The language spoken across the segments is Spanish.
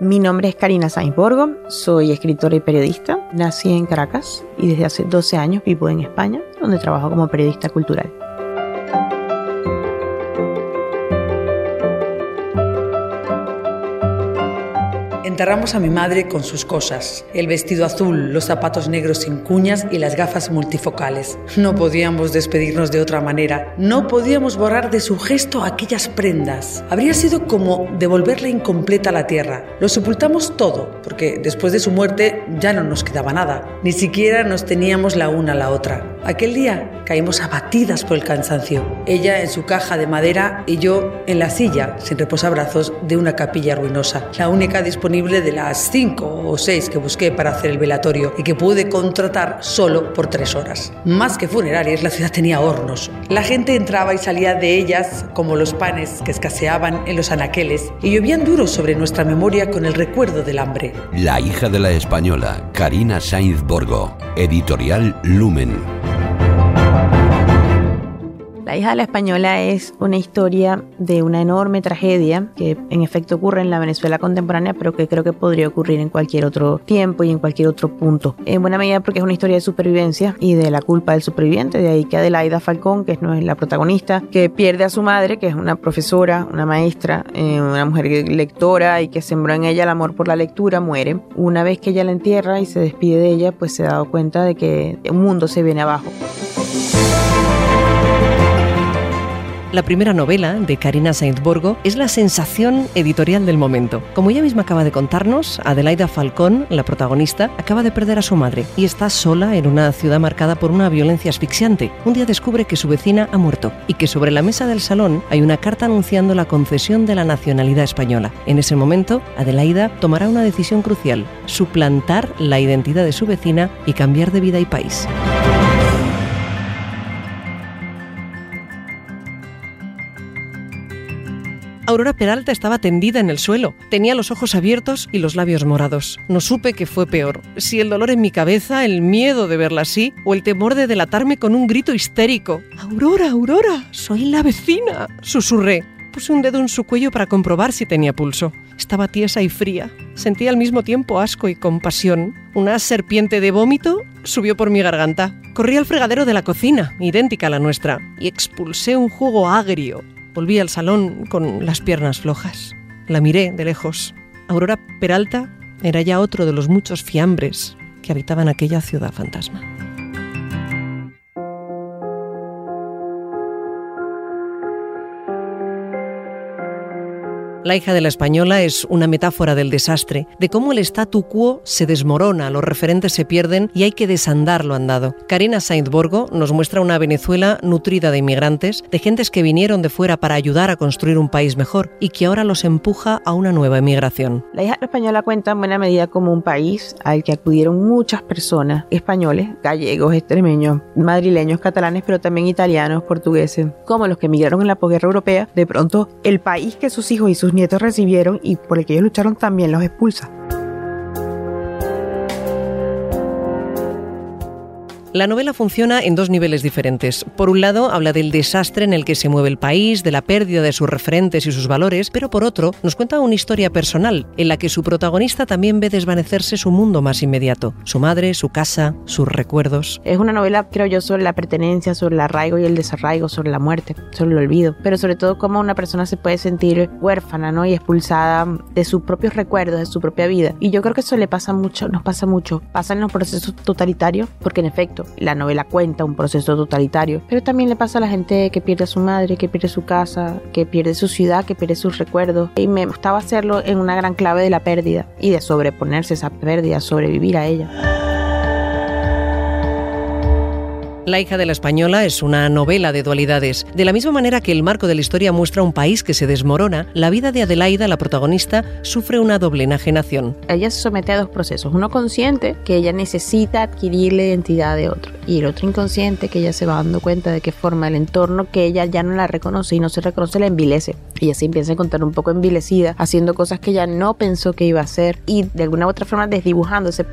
Mi nombre es Karina Sainz Borgo, soy escritora y periodista. Nací en Caracas y desde hace 12 años vivo en España, donde trabajo como periodista cultural. Enterramos a mi madre con sus cosas, el vestido azul, los zapatos negros sin cuñas y las gafas multifocales. No podíamos despedirnos de otra manera, no podíamos borrar de su gesto aquellas prendas. Habría sido como devolverla incompleta la tierra. Lo sepultamos todo, porque después de su muerte ya no nos quedaba nada, ni siquiera nos teníamos la una a la otra. Aquel día caímos abatidas por el cansancio, ella en su caja de madera y yo en la silla, sin reposabrazos, de una capilla ruinosa, la única disponible de las cinco o seis que busqué para hacer el velatorio y que pude contratar solo por tres horas. Más que funerarias, la ciudad tenía hornos. La gente entraba y salía de ellas como los panes que escaseaban en los anaqueles y llovían duros sobre nuestra memoria con el recuerdo del hambre. La hija de la española, Karina Sainz Borgo, editorial Lumen. La hija de la española es una historia de una enorme tragedia que en efecto ocurre en la Venezuela contemporánea, pero que creo que podría ocurrir en cualquier otro tiempo y en cualquier otro punto. En buena medida porque es una historia de supervivencia y de la culpa del superviviente, de ahí que Adelaida Falcón, que no es la protagonista, que pierde a su madre, que es una profesora, una maestra, eh, una mujer lectora y que sembró en ella el amor por la lectura, muere. Una vez que ella la entierra y se despide de ella, pues se ha dado cuenta de que un mundo se viene abajo. La primera novela de Karina Sainz-Borgo es la sensación editorial del momento. Como ella misma acaba de contarnos, Adelaida Falcón, la protagonista, acaba de perder a su madre y está sola en una ciudad marcada por una violencia asfixiante. Un día descubre que su vecina ha muerto y que sobre la mesa del salón hay una carta anunciando la concesión de la nacionalidad española. En ese momento, Adelaida tomará una decisión crucial, suplantar la identidad de su vecina y cambiar de vida y país. Aurora Peralta estaba tendida en el suelo. Tenía los ojos abiertos y los labios morados. No supe qué fue peor, si el dolor en mi cabeza, el miedo de verla así, o el temor de delatarme con un grito histérico. Aurora, Aurora, soy la vecina, susurré. Puse un dedo en su cuello para comprobar si tenía pulso. Estaba tiesa y fría. Sentía al mismo tiempo asco y compasión. Una serpiente de vómito subió por mi garganta. Corrí al fregadero de la cocina, idéntica a la nuestra, y expulsé un jugo agrio. Volví al salón con las piernas flojas. La miré de lejos. Aurora Peralta era ya otro de los muchos fiambres que habitaban aquella ciudad fantasma. La hija de la española es una metáfora del desastre, de cómo el statu quo se desmorona, los referentes se pierden y hay que desandar lo andado. Karina Sainz Borgo nos muestra una Venezuela nutrida de inmigrantes, de gentes que vinieron de fuera para ayudar a construir un país mejor y que ahora los empuja a una nueva emigración. La hija de la española cuenta en buena medida como un país al que acudieron muchas personas, españoles, gallegos, extremeños, madrileños, catalanes, pero también italianos, portugueses, como los que emigraron en la posguerra europea. De pronto, el país que sus hijos y sus nietos recibieron y por el que ellos lucharon también los expulsa. La novela funciona en dos niveles diferentes. Por un lado, habla del desastre en el que se mueve el país, de la pérdida de sus referentes y sus valores, pero por otro, nos cuenta una historia personal, en la que su protagonista también ve desvanecerse su mundo más inmediato, su madre, su casa, sus recuerdos. Es una novela, creo yo, sobre la pertenencia, sobre el arraigo y el desarraigo, sobre la muerte, sobre el olvido, pero sobre todo cómo una persona se puede sentir huérfana, ¿no? Y expulsada de sus propios recuerdos, de su propia vida. Y yo creo que eso le pasa mucho, nos pasa mucho. Pasa en los procesos totalitarios, porque en efecto, la novela cuenta un proceso totalitario, pero también le pasa a la gente que pierde a su madre, que pierde su casa, que pierde su ciudad, que pierde sus recuerdos. Y me gustaba hacerlo en una gran clave de la pérdida y de sobreponerse a esa pérdida, sobrevivir a ella. La hija de la española es una novela de dualidades. De la misma manera que el marco de la historia muestra un país que se desmorona, la vida de Adelaida, la protagonista, sufre una doble enajenación. Ella se somete a dos procesos. Uno consciente, que ella necesita adquirir la identidad de otro. Y el otro inconsciente, que ella se va dando cuenta de qué forma el entorno que ella ya no la reconoce y no se reconoce la envilece. Y así empieza a encontrar un poco envilecida, haciendo cosas que ella no pensó que iba a hacer y de alguna u otra forma desdibujándose.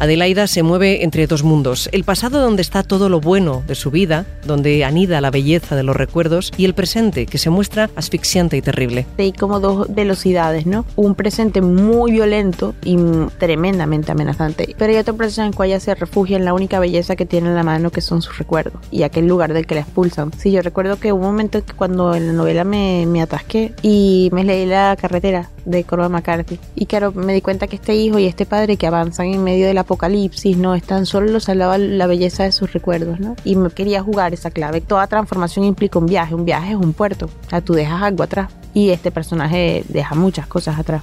Adelaida se mueve entre dos mundos, el pasado donde está todo lo bueno de su vida, donde anida la belleza de los recuerdos, y el presente que se muestra asfixiante y terrible. Hay como dos velocidades, ¿no? Un presente muy violento y tremendamente amenazante, pero hay otro presente en el cual ella se refugia en la única belleza que tiene en la mano, que son sus recuerdos, y aquel lugar del que la expulsan. Sí, yo recuerdo que hubo un momento que cuando en la novela me, me atasqué y me leí la carretera de Cormac McCarthy, y claro, me di cuenta que este hijo y este padre que avanzan en medio de la apocalipsis, ¿no? Están solo los la belleza de sus recuerdos, ¿no? Y me quería jugar esa clave. Toda transformación implica un viaje, un viaje es un puerto. O sea, tú dejas algo atrás y este personaje deja muchas cosas atrás.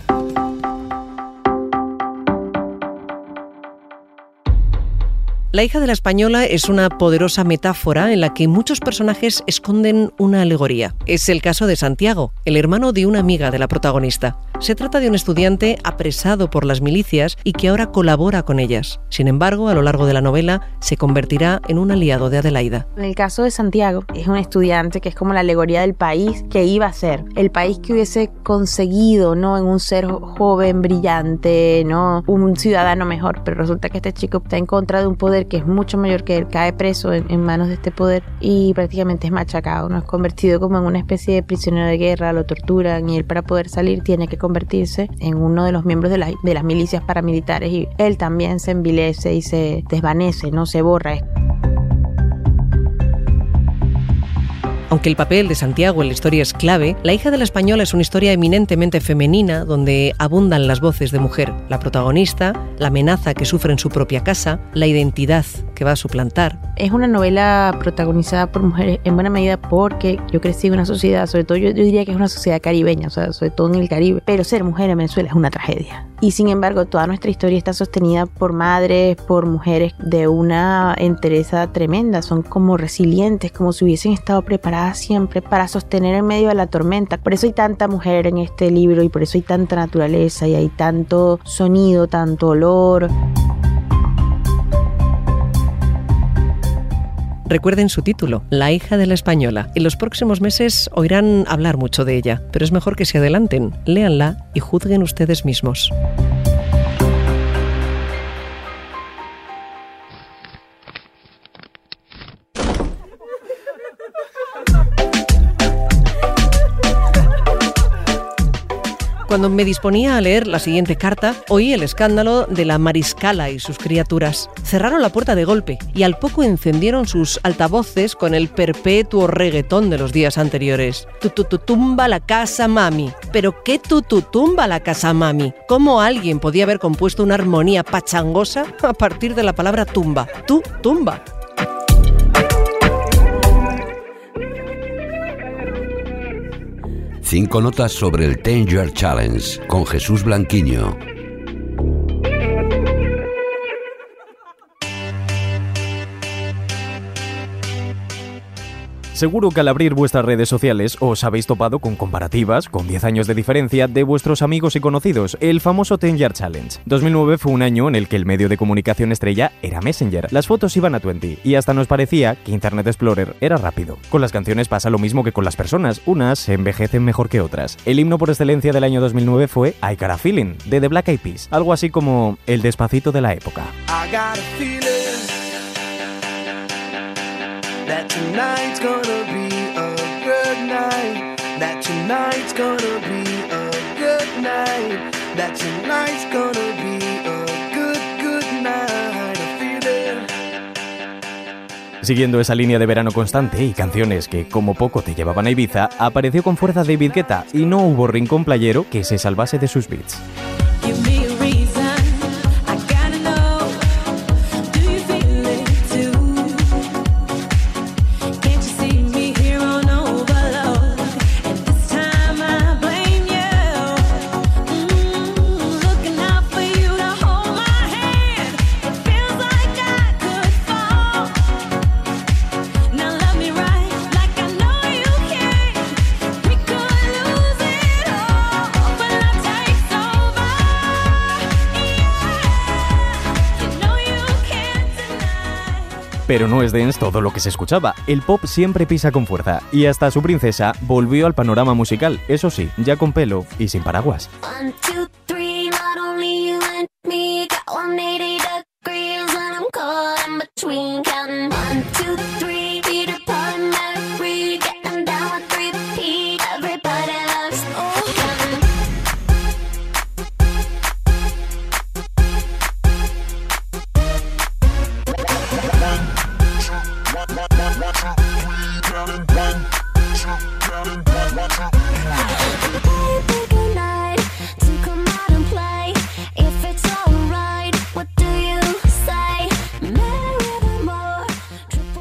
La hija de la española es una poderosa metáfora en la que muchos personajes esconden una alegoría. Es el caso de Santiago, el hermano de una amiga de la protagonista. Se trata de un estudiante apresado por las milicias y que ahora colabora con ellas. Sin embargo, a lo largo de la novela se convertirá en un aliado de Adelaida. En el caso de Santiago, es un estudiante que es como la alegoría del país que iba a ser, el país que hubiese conseguido, ¿no? En un ser joven, brillante, ¿no? Un ciudadano mejor, pero resulta que este chico está en contra de un poder que es mucho mayor que él, cae preso en, manos de este poder y prácticamente es machacado, ¿no? Es convertido como en una especie de prisionero de guerra, lo torturan y él para poder salir tiene que convertirse en uno de los miembros de, de las milicias paramilitares y él también se envilece y se desvanece, no se borra. Aunque el papel de Santiago en la historia es clave, La hija de la española es una historia eminentemente femenina donde abundan las voces de mujer. La protagonista, la amenaza que sufre en su propia casa, la identidad que va a suplantar. Es una novela protagonizada por mujeres en buena medida porque yo crecí en una sociedad, sobre todo yo, diría que es una sociedad caribeña, o sea, sobre todo en el Caribe, pero ser mujer en Venezuela es una tragedia. Y sin embargo, toda nuestra historia está sostenida por madres, por mujeres de una entereza tremenda, son como resilientes, como si hubiesen estado preparadas siempre para sostener en medio de la tormenta. Por eso hay tanta mujer en este libro y por eso hay tanta naturaleza y hay tanto sonido, tanto olor. Recuerden su título, La hija de la española. En los próximos meses oirán hablar mucho de ella, pero es mejor que se adelanten, léanla y juzguen ustedes mismos. Cuando me disponía a leer la siguiente carta, oí el escándalo de la mariscala y sus criaturas. Cerraron la puerta de golpe y al poco encendieron sus altavoces con el perpetuo reggaetón de los días anteriores. Tututumba la casa mami. ¿Pero qué tututumba la casa mami? ¿Cómo alguien podía haber compuesto una armonía pachangosa a partir de la palabra tumba? Tu tumba. Cinco notas sobre el Ten Year Challenge con Jesús Blanquiño. Seguro que al abrir vuestras redes sociales os habéis topado con comparativas, con 10 años de diferencia, de vuestros amigos y conocidos, el famoso Ten Year Challenge. 2009 fue un año en el que el medio de comunicación estrella era Messenger. Las fotos iban a 20 y hasta nos parecía que Internet Explorer era rápido. Con las canciones pasa lo mismo que con las personas, unas se envejecen mejor que otras. El himno por excelencia del año 2009 fue I Got a Feeling, de The Black Eyed Peas, algo así como el despacito de la época. That tonight's gonna be a good night. That tonight's gonna be a good night. That tonight's gonna be a good, good night. I feel it. Siguiendo esa línea de verano constante y canciones que como poco te llevaban a Ibiza, apareció con fuerza David Guetta y no hubo rincón playero que se salvase de sus beats. Pero no es dance todo lo que se escuchaba. El pop siempre pisa con fuerza. Y hasta su princesa volvió al panorama musical, eso sí, ya con pelo y sin paraguas.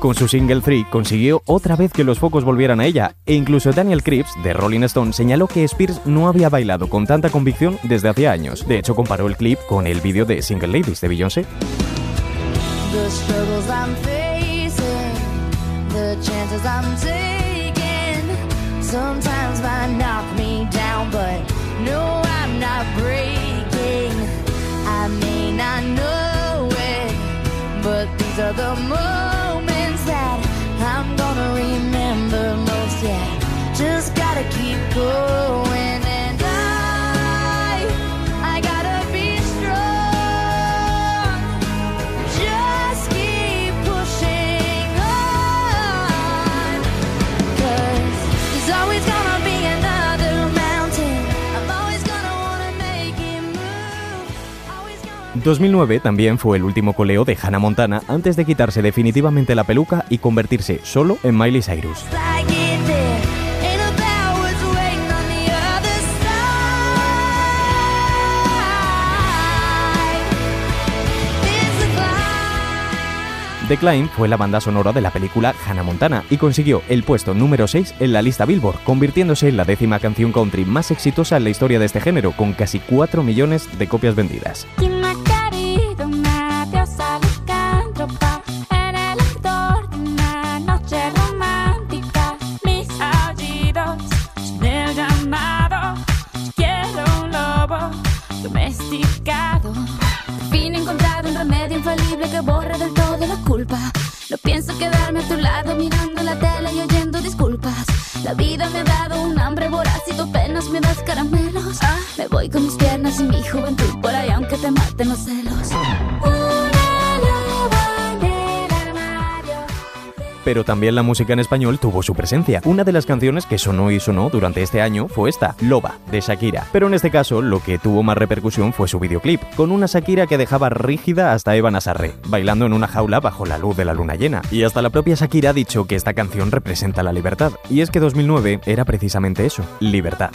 Con su single 3 consiguió otra vez que los focos volvieran a ella, e incluso Daniel Cripps, de Rolling Stone, señaló que Spears no había bailado con tanta convicción desde hacía años. De hecho, comparó el clip con el vídeo de Single Ladies de Beyoncé. ...2009 también fue el último coleo de Hannah Montana... ...antes de quitarse definitivamente la peluca... ...y convertirse solo en Miley Cyrus. The Climb fue la banda sonora de la película Hannah Montana y consiguió el puesto número 6 en la lista Billboard, convirtiéndose en la décima canción country más exitosa en la historia de este género, con casi 4 millones de copias vendidas. No lado mirando la tele y oyendo disculpas. La vida me ha dado un hambre voraz y tú apenas me das caramelos. Me voy con mis piernas y mi juventud por ahí aunque te maten los celos. Pero también la música en español tuvo su presencia. Una de las canciones que sonó y sonó durante este año fue esta, Loba, de Shakira. Pero en este caso, lo que tuvo más repercusión fue su videoclip, con una Shakira que dejaba rígida hasta Eva Nazarre, bailando en una jaula bajo la luz de la luna llena. Y hasta la propia Shakira ha dicho que esta canción representa la libertad. Y es que 2009 era precisamente eso, libertad.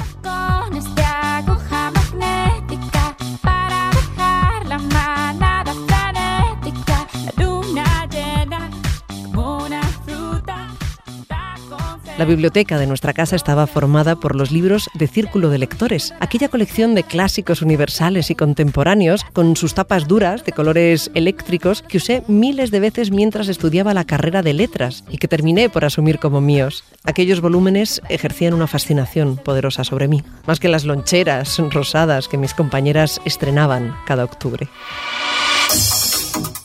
La biblioteca de nuestra casa estaba formada por los libros de Círculo de Lectores, aquella colección de clásicos universales y contemporáneos con sus tapas duras de colores eléctricos que usé miles de veces mientras estudiaba la carrera de letras y que terminé por asumir como míos. Aquellos volúmenes ejercían una fascinación poderosa sobre mí, más que las loncheras rosadas que mis compañeras estrenaban cada octubre.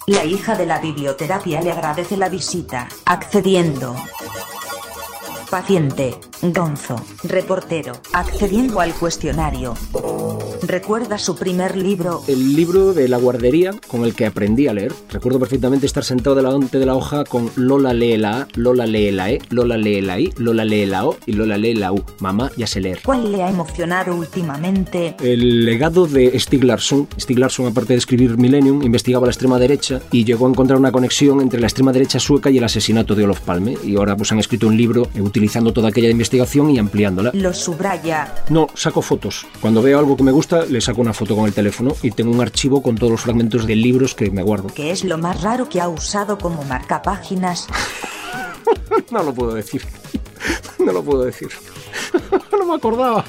La hija de la biblioterapia le agradece la visita, accediendo. Paciente, Gonzo, reportero, accediendo al cuestionario. ¿Recuerda su primer libro? El libro de la guardería con el que aprendí a leer. Recuerdo perfectamente estar sentado delante de la hoja con Lola lee la A, Lola lee la E, Lola lee la I, Lola lee la O y Lola lee la U. Mamá ya sé leer. ¿Cuál le ha emocionado últimamente? El legado de Stieg Larsson. Stieg Larsson, aparte de escribir Millennium, investigaba la extrema derecha y llegó a encontrar una conexión entre la extrema derecha sueca y el asesinato de Olof Palme. Y ahora pues han escrito un libro utilizando toda aquella investigación y ampliándola. ¿Lo subraya? No, saco fotos. Cuando veo algo que me gusta, le saco una foto con el teléfono y tengo un archivo con todos los fragmentos de libros que me guardo. ¿Qué es lo más raro que ha usado como marcapáginas? no lo puedo decir. No lo puedo decir. no me acordaba.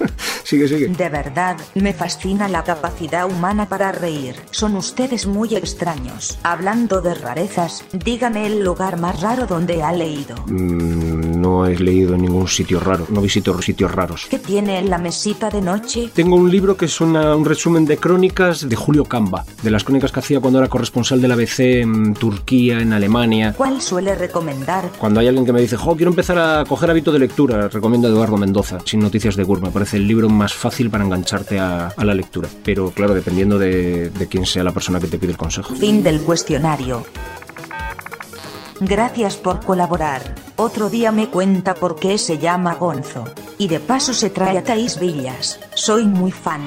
Sigue, sigue. De verdad, me fascina la capacidad humana para reír. Son ustedes muy extraños. Hablando de rarezas, dígame el lugar más raro donde ha leído. Mm, no he leído en ningún sitio raro, no visito sitios raros. ¿Qué tiene en la mesita de noche? Tengo un libro que es una- un resumen de crónicas de Julio Camba, de las crónicas que hacía cuando era corresponsal del ABC en Turquía, en Alemania. ¿Cuál suele recomendar? Cuando hay alguien que me dice, jo, quiero empezar a coger hábito de lectura, recomiendo a Eduardo Mendoza, Sin Noticias de Gur. Me parece el libro más fácil para engancharte a, a la lectura. Pero claro, dependiendo de, de quién sea la persona que te pide el consejo. Fin del cuestionario. Gracias por colaborar. Otro día me cuenta por qué se llama Gonzo. Y de paso se trae a Taís Villas. Soy muy fan.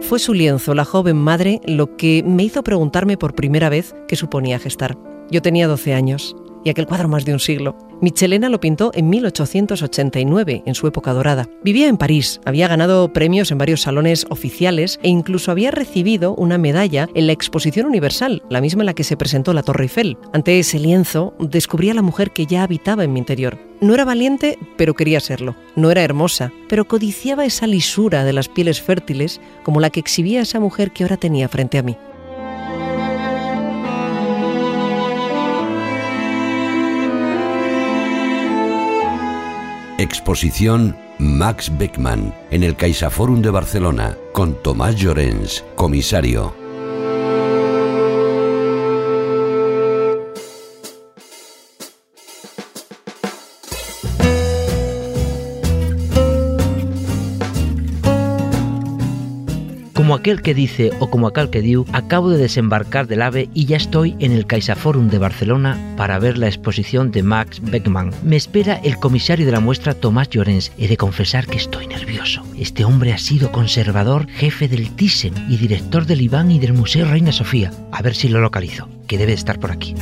Fue su lienzo, la joven madre, lo que me hizo preguntarme por primera vez qué suponía gestar. Yo tenía 12 años y aquel cuadro más de un siglo. Michelena lo pintó en 1889, en su época dorada. Vivía en París, había ganado premios en varios salones oficiales e incluso había recibido una medalla en la Exposición Universal, la misma en la que se presentó la Torre Eiffel. Ante ese lienzo descubrí a la mujer que ya habitaba en mi interior. No era valiente, pero quería serlo. No era hermosa, pero codiciaba esa lisura de las pieles fértiles como la que exhibía esa mujer que ahora tenía frente a mí. Exposición Max Beckman en el CaixaForum de Barcelona con Tomás Llorens, comisario. Aquel que dice o como aquel que diu, acabo de desembarcar del AVE y ya estoy en el CaixaForum de Barcelona para ver la exposición de Max Beckman. Me espera el comisario de la muestra Tomás Llorens. He de confesar que estoy nervioso. Este hombre ha sido conservador, jefe del TISEM y director del IBAN y del Museo Reina Sofía. A ver si lo localizo, que debe estar por aquí.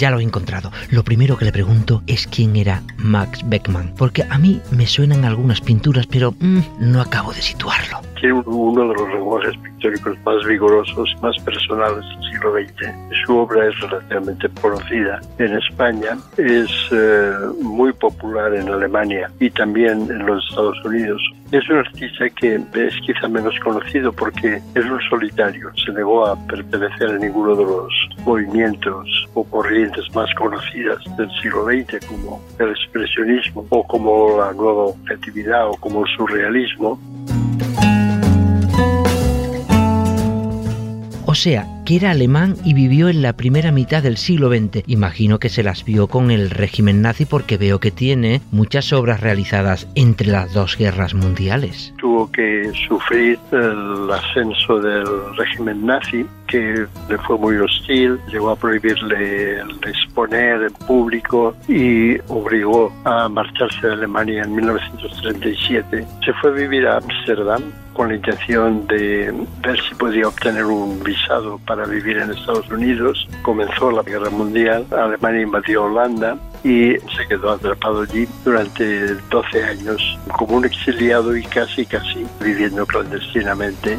Ya lo he encontrado. Lo primero que le pregunto es quién era Max Beckman, porque a mí me suenan algunas pinturas, pero mm, no acabo de situarlo. Tiene uno de los lenguajes pictóricos más vigorosos más personales del siglo XX. Su obra es relativamente conocida en España, es eh, muy popular en Alemania y también en los Estados Unidos. Es un artista que es quizá menos conocido porque es un solitario. Se negó a pertenecer a ninguno de los movimientos o corrientes más conocidas del siglo XX, como el expresionismo o como la nueva objetividad o como el surrealismo. O sea, que era alemán y vivió en la primera mitad del siglo XX. Imagino que se las vio con el régimen nazi porque veo que tiene muchas obras realizadas entre las dos guerras mundiales. Tuvo que sufrir el ascenso del régimen nazi, que le fue muy hostil, llegó a prohibirle exponer en público y obligó a marcharse de Alemania en 1937. Se fue a vivir a Ámsterdam con la intención de ver si podía obtener un visado para vivir en Estados Unidos. Comenzó la guerra mundial, Alemania invadió Holanda y se quedó atrapado allí durante 12 años como un exiliado y casi casi viviendo clandestinamente.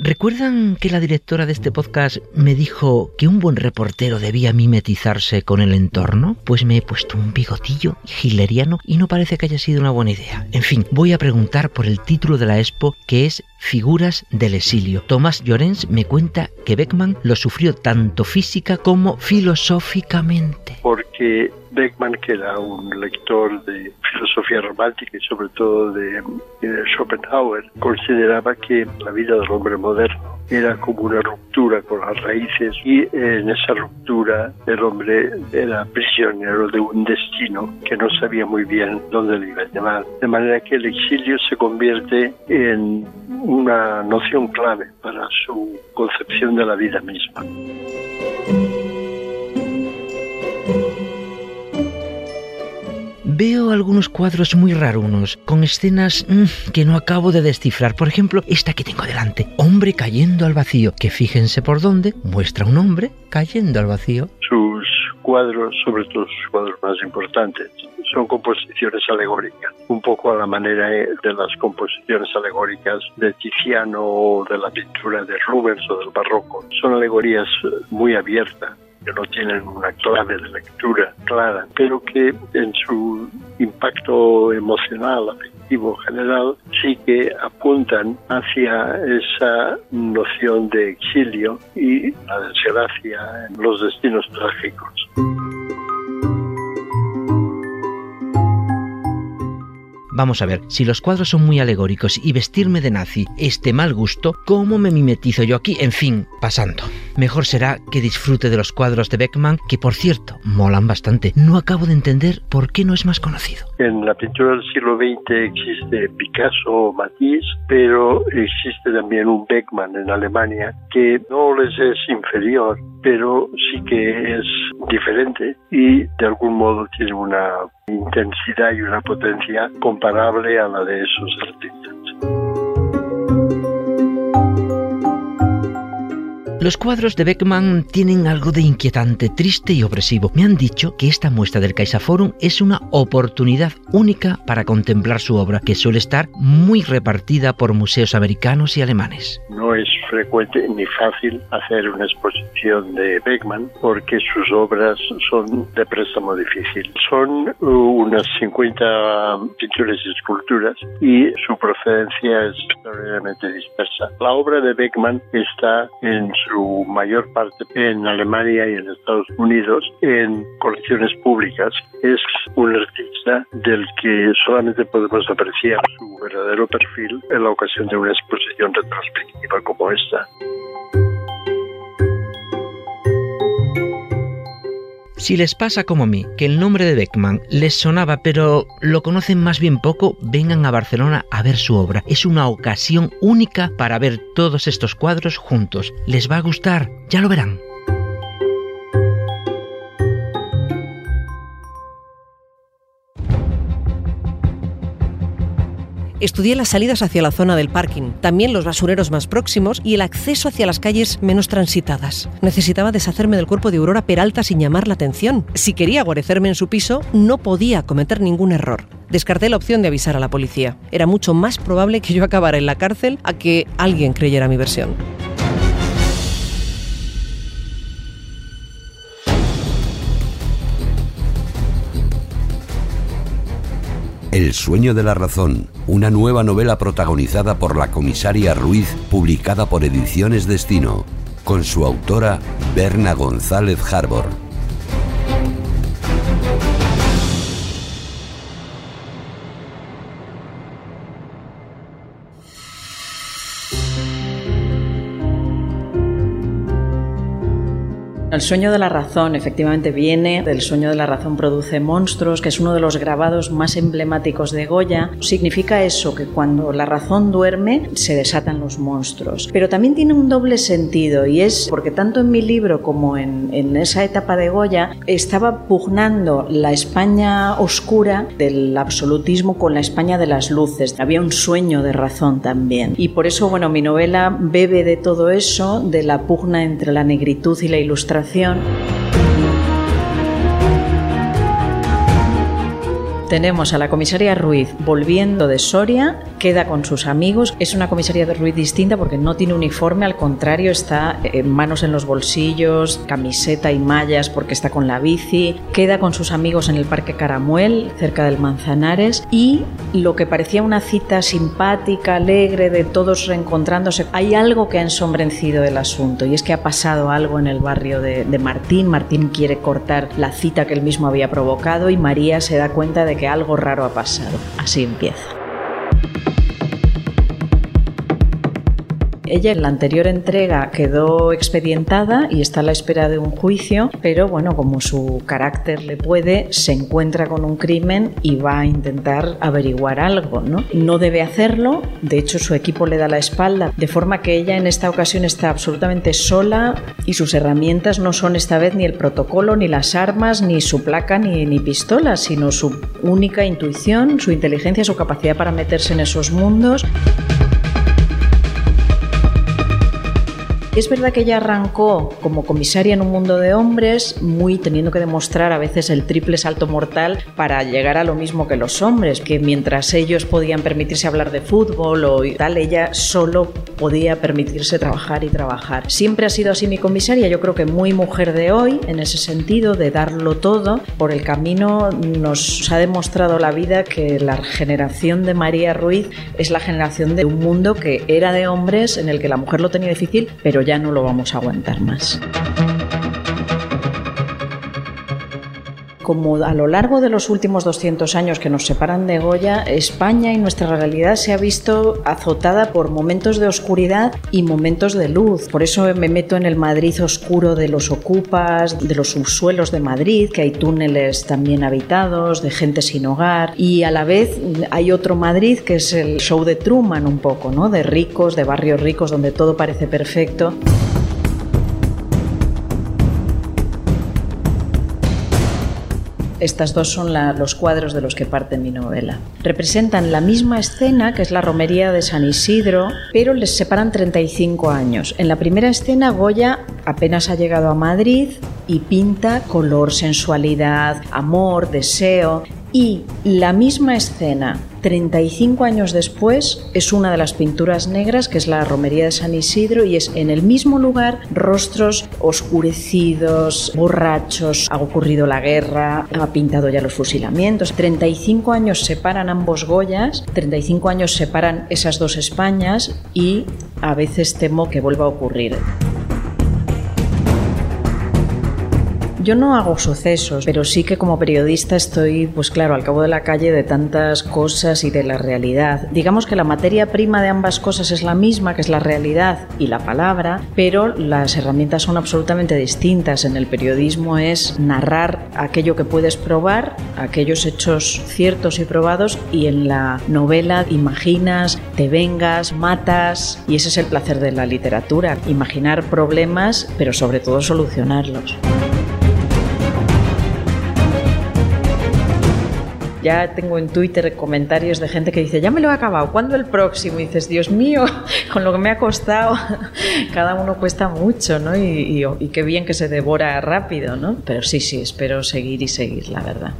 ¿Recuerdan que la directora de este podcast me dijo que un buen reportero debía mimetizarse con el entorno? Pues me he puesto un bigotillo hileriano y no parece que haya sido una buena idea. En fin, voy a preguntar por el título de la expo que es Figuras del exilio. Tomás Llorens me cuenta que Beckman lo sufrió tanto física como filosóficamente. Porque Beckman, que era un lector de filosofía romántica y sobre todo de, Schopenhauer, consideraba que la vida del hombre moderno era como una ruptura con las raíces y en esa ruptura el hombre era prisionero de un destino que no sabía muy bien dónde le iba a llevar. De manera que el exilio se convierte en una noción clave para su concepción de la vida misma. Veo algunos cuadros muy rarunos, con escenas mmm, que no acabo de descifrar. Por ejemplo, esta que tengo delante, hombre cayendo al vacío, que fíjense por dónde muestra un hombre cayendo al vacío. Sus cuadros, sobre todo sus cuadros más importantes, son composiciones alegóricas, un poco a la manera de las composiciones alegóricas de Tiziano o de la pintura de Rubens o del barroco. Son alegorías muy abiertas que no tienen una clave de lectura clara, pero que en su impacto emocional, narrativo general sí que apuntan hacia esa noción de exilio y la desgracia en los destinos trágicos. Vamos a ver, si los cuadros son muy alegóricos y vestirme de nazi es de mal gusto, ¿cómo me mimetizo yo aquí? En fin, pasando. Mejor será que disfrute de los cuadros de Beckman, que por cierto, molan bastante. No acabo de entender por qué no es más conocido. En la pintura del siglo XX existe Picasso Matisse, pero existe también un Beckman en Alemania que no les es inferior, pero sí que es diferente y de algún modo tiene una intensidad y una potencia comparable a la de esos artistas. Los cuadros de Beckman tienen algo de inquietante, triste y opresivo. Me han dicho que esta muestra del CaixaForum es una oportunidad única para contemplar su obra, que suele estar muy repartida por museos americanos y alemanes. No es frecuente ni fácil hacer una exposición de Beckman porque sus obras son de préstamo difícil. Son unas 50 pinturas y esculturas y su procedencia es extraordinariamente dispersa. La obra de Beckman está en su mayor parte en Alemania y en Estados Unidos en colecciones públicas. Es un artista del que solamente podemos apreciar su verdadero perfil en la ocasión de una exposición retrospectiva como esta. Si les pasa como a mí, que el nombre de Beckman les sonaba pero lo conocen más bien poco, vengan a Barcelona a ver su obra. Es una ocasión única para ver todos estos cuadros juntos. Les va a gustar, ya lo verán. Estudié las salidas hacia la zona del parking, también los basureros más próximos y el acceso hacia las calles menos transitadas. Necesitaba deshacerme del cuerpo de Aurora Peralta sin llamar la atención. Si quería guarecerme en su piso, no podía cometer ningún error. Descarté la opción de avisar a la policía. Era mucho más probable que yo acabara en la cárcel a que alguien creyera mi versión. El sueño de la razón, una nueva novela protagonizada por la comisaria Ruiz, publicada por Ediciones Destino, con su autora Berna González Harbor. El sueño de la razón efectivamente viene del sueño de la razón produce monstruos, que es uno de los grabados más emblemáticos de Goya. Significa eso, que cuando la razón duerme se desatan los monstruos. Pero también tiene un doble sentido y es porque tanto en mi libro como en, en esa etapa de Goya estaba pugnando la España oscura del absolutismo con la España de las luces. Había un sueño de razón también. Y por eso, bueno, mi novela bebe de todo eso, de la pugna entre la negritud y la ilustración información. Tenemos a la comisaria Ruiz volviendo de Soria, queda con sus amigos. Es una comisaría de Ruiz distinta porque no tiene uniforme, al contrario, está en manos en los bolsillos, camiseta y mallas porque está con la bici. Queda con sus amigos en el Parque Caramuel, cerca del Manzanares. Y lo que parecía una cita simpática, alegre, de todos reencontrándose, hay algo que ha ensombrecido el asunto y es que ha pasado algo en el barrio de, de Martín. Martín quiere cortar la cita que él mismo había provocado y María se da cuenta de que algo raro ha pasado. Así empieza. Ella en la anterior entrega quedó expedientada y está a la espera de un juicio, pero bueno, como su carácter le puede, se encuentra con un crimen y va a intentar averiguar algo, ¿no? No debe hacerlo, de hecho su equipo le da la espalda, de forma que ella en esta ocasión está absolutamente sola y sus herramientas no son esta vez ni el protocolo, ni las armas, ni su placa, ni, ni pistola, sino su única intuición, su inteligencia, su capacidad para meterse en esos mundos. Es verdad que ella arrancó como comisaria en un mundo de hombres, muy teniendo que demostrar a veces el triple salto mortal para llegar a lo mismo que los hombres, que mientras ellos podían permitirse hablar de fútbol o tal, ella solo podía permitirse trabajar y trabajar. Siempre ha sido así mi comisaria, yo creo que muy mujer de hoy, en ese sentido, de darlo todo. Por el camino nos ha demostrado la vida que la generación de María Ruiz es la generación de un mundo que era de hombres, en el que la mujer lo tenía difícil, pero ya no lo vamos a aguantar más. Como a lo largo de los últimos 200 años que nos separan de Goya, España y nuestra realidad se ha visto azotada por momentos de oscuridad y momentos de luz. Por eso me meto en el Madrid oscuro de los ocupas, de los subsuelos de Madrid, que hay túneles también habitados, de gente sin hogar. Y a la vez hay otro Madrid que es el show de Truman un poco, ¿no? De ricos, de barrios ricos, donde todo parece perfecto. Estas dos son los cuadros de los que parte mi novela. Representan la misma escena, que es la romería de San Isidro, pero les separan 35 años. En la primera escena, Goya apenas ha llegado a Madrid y pinta color, sensualidad, amor, deseo. Y la misma escena, 35 años después, es una de las pinturas negras, que es la Romería de San Isidro, y es en el mismo lugar rostros oscurecidos, borrachos, ha ocurrido la guerra, ha pintado ya los fusilamientos. 35 años separan ambos Goyas, 35 años separan esas dos Españas y a veces temo que vuelva a ocurrir. Yo no hago sucesos, pero sí que como periodista estoy, pues claro, al cabo de la calle de tantas cosas y de la realidad. Digamos que la materia prima de ambas cosas es la misma, que es la realidad y la palabra, pero las herramientas son absolutamente distintas. En el periodismo es narrar aquello que puedes probar, aquellos hechos ciertos y probados, y en la novela imaginas, te vengas, matas, y ese es el placer de la literatura, imaginar problemas, pero sobre todo solucionarlos. Ya tengo en Twitter comentarios de gente que dice, ya me lo he acabado, ¿cuándo el próximo? Y dices, Dios mío, con lo que me ha costado, cada uno cuesta mucho, ¿no? Y, y qué bien que se devora rápido, ¿no? Pero sí, sí, espero seguir y seguir, la verdad.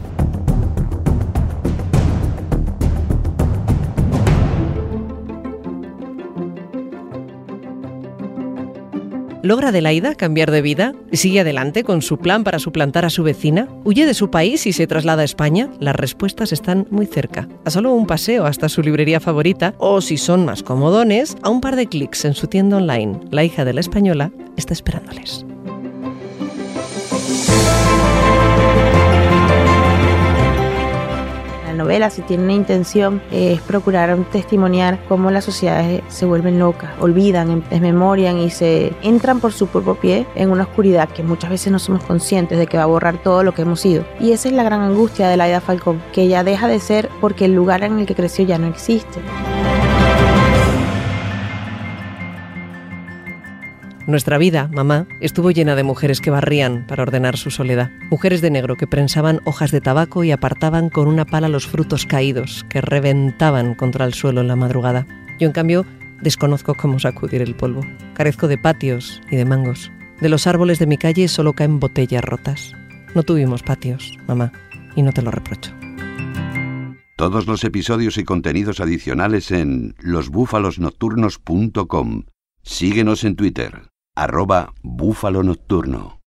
¿Logra Adelaida cambiar de vida? ¿Sigue adelante con su plan para suplantar a su vecina? ¿Huye de su país y se traslada a España? Las respuestas están muy cerca. A solo un paseo hasta su librería favorita o, si son más comodones, a un par de clics en su tienda online. La hija de la española está esperándoles. Novela, si tiene una intención, es procurar testimoniar cómo las sociedades se vuelven locas, olvidan, em, desmemorian y se entran por su propio pie en una oscuridad que muchas veces no somos conscientes de que va a borrar todo lo que hemos sido. Y esa es la gran angustia de la Laida Falcón, que ella deja de ser porque el lugar en el que creció ya no existe. Nuestra vida, mamá, estuvo llena de mujeres que barrían para ordenar su soledad. Mujeres de negro que prensaban hojas de tabaco y apartaban con una pala los frutos caídos que reventaban contra el suelo en la madrugada. Yo, en cambio, desconozco cómo sacudir el polvo. Carezco de patios y de mangos. De los árboles de mi calle solo caen botellas rotas. No tuvimos patios, mamá, y no te lo reprocho. Todos los episodios y contenidos adicionales en losbúfalosnocturnos.com. Síguenos en Twitter arroba búfalo nocturno.